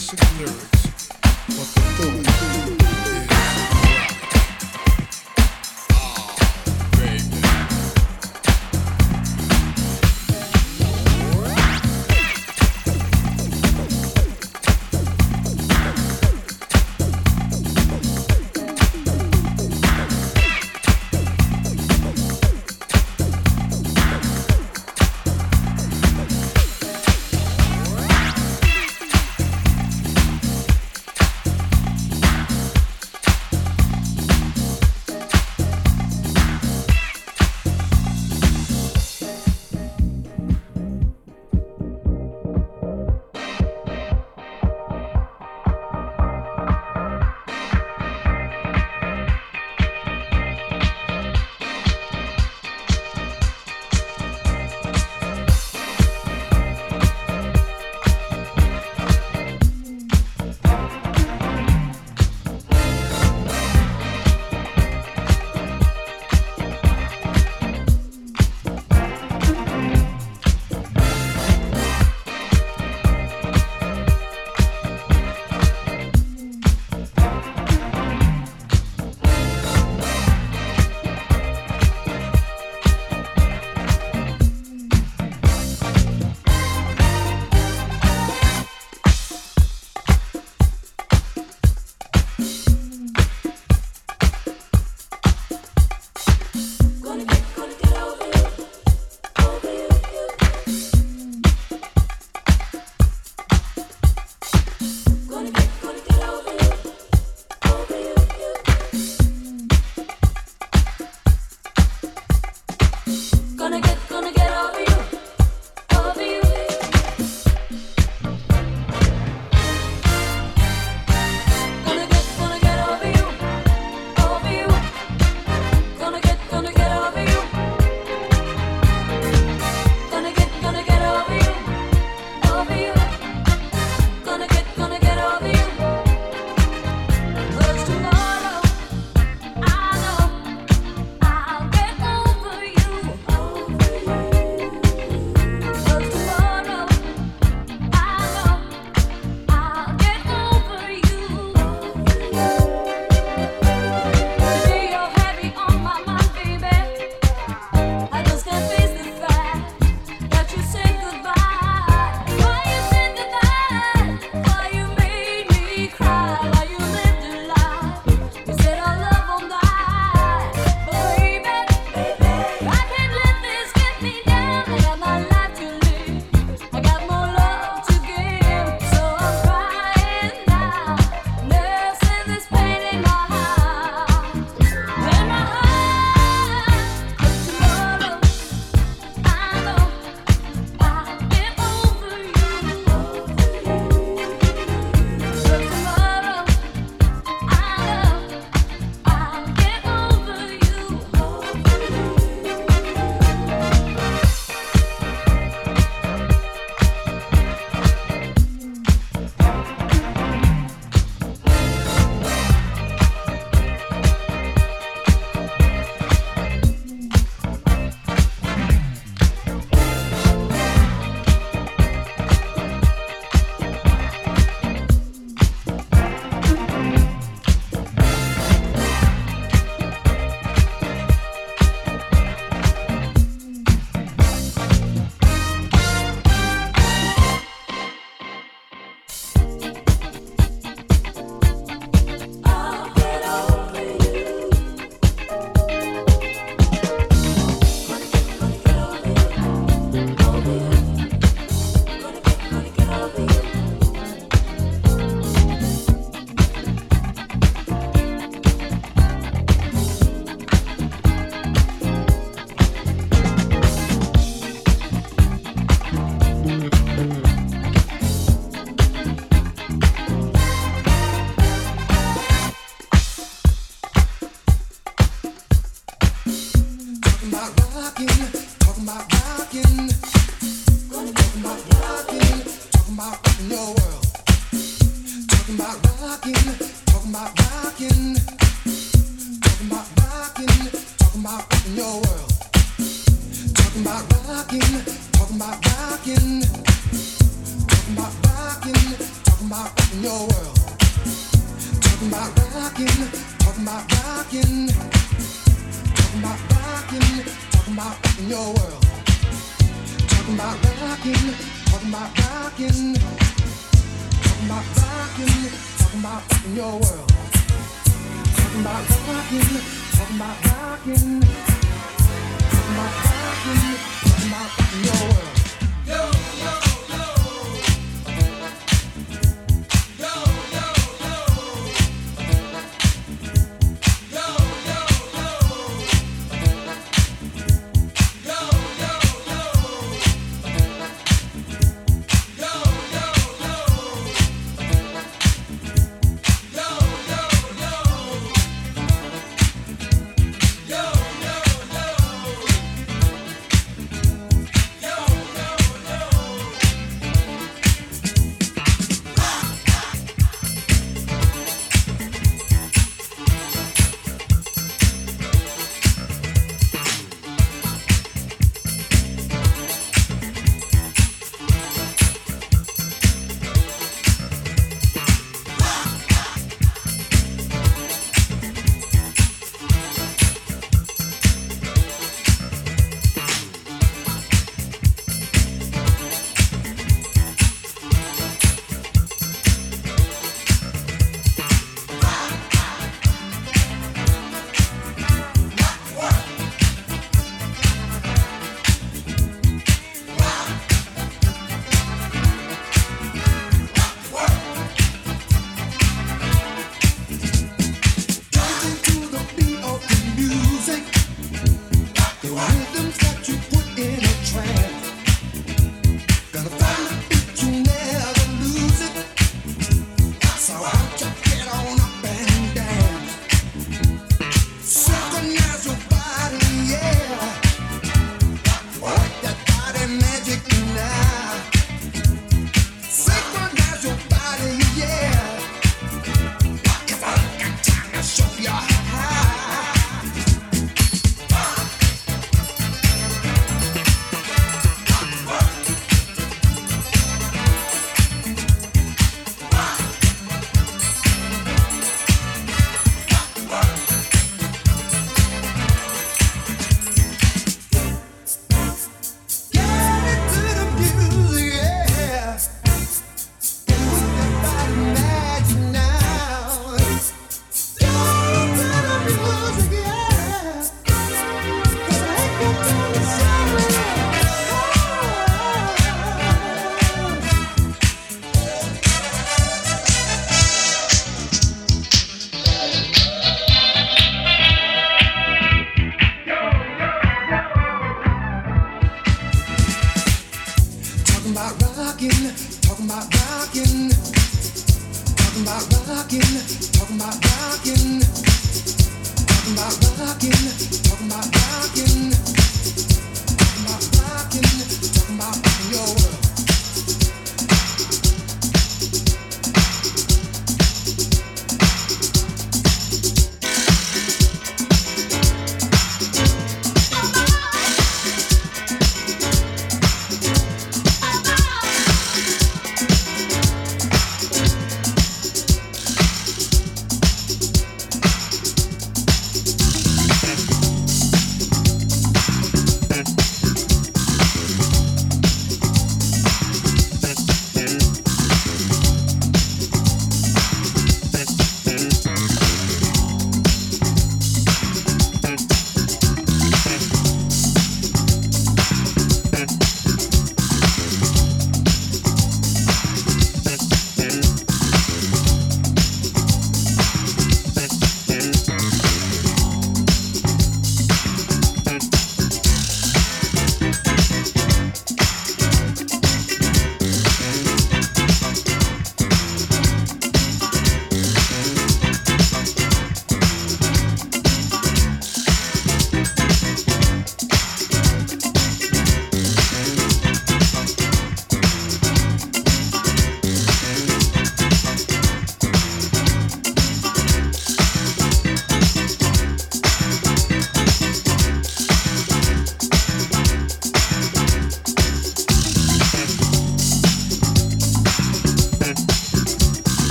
basic lyrics.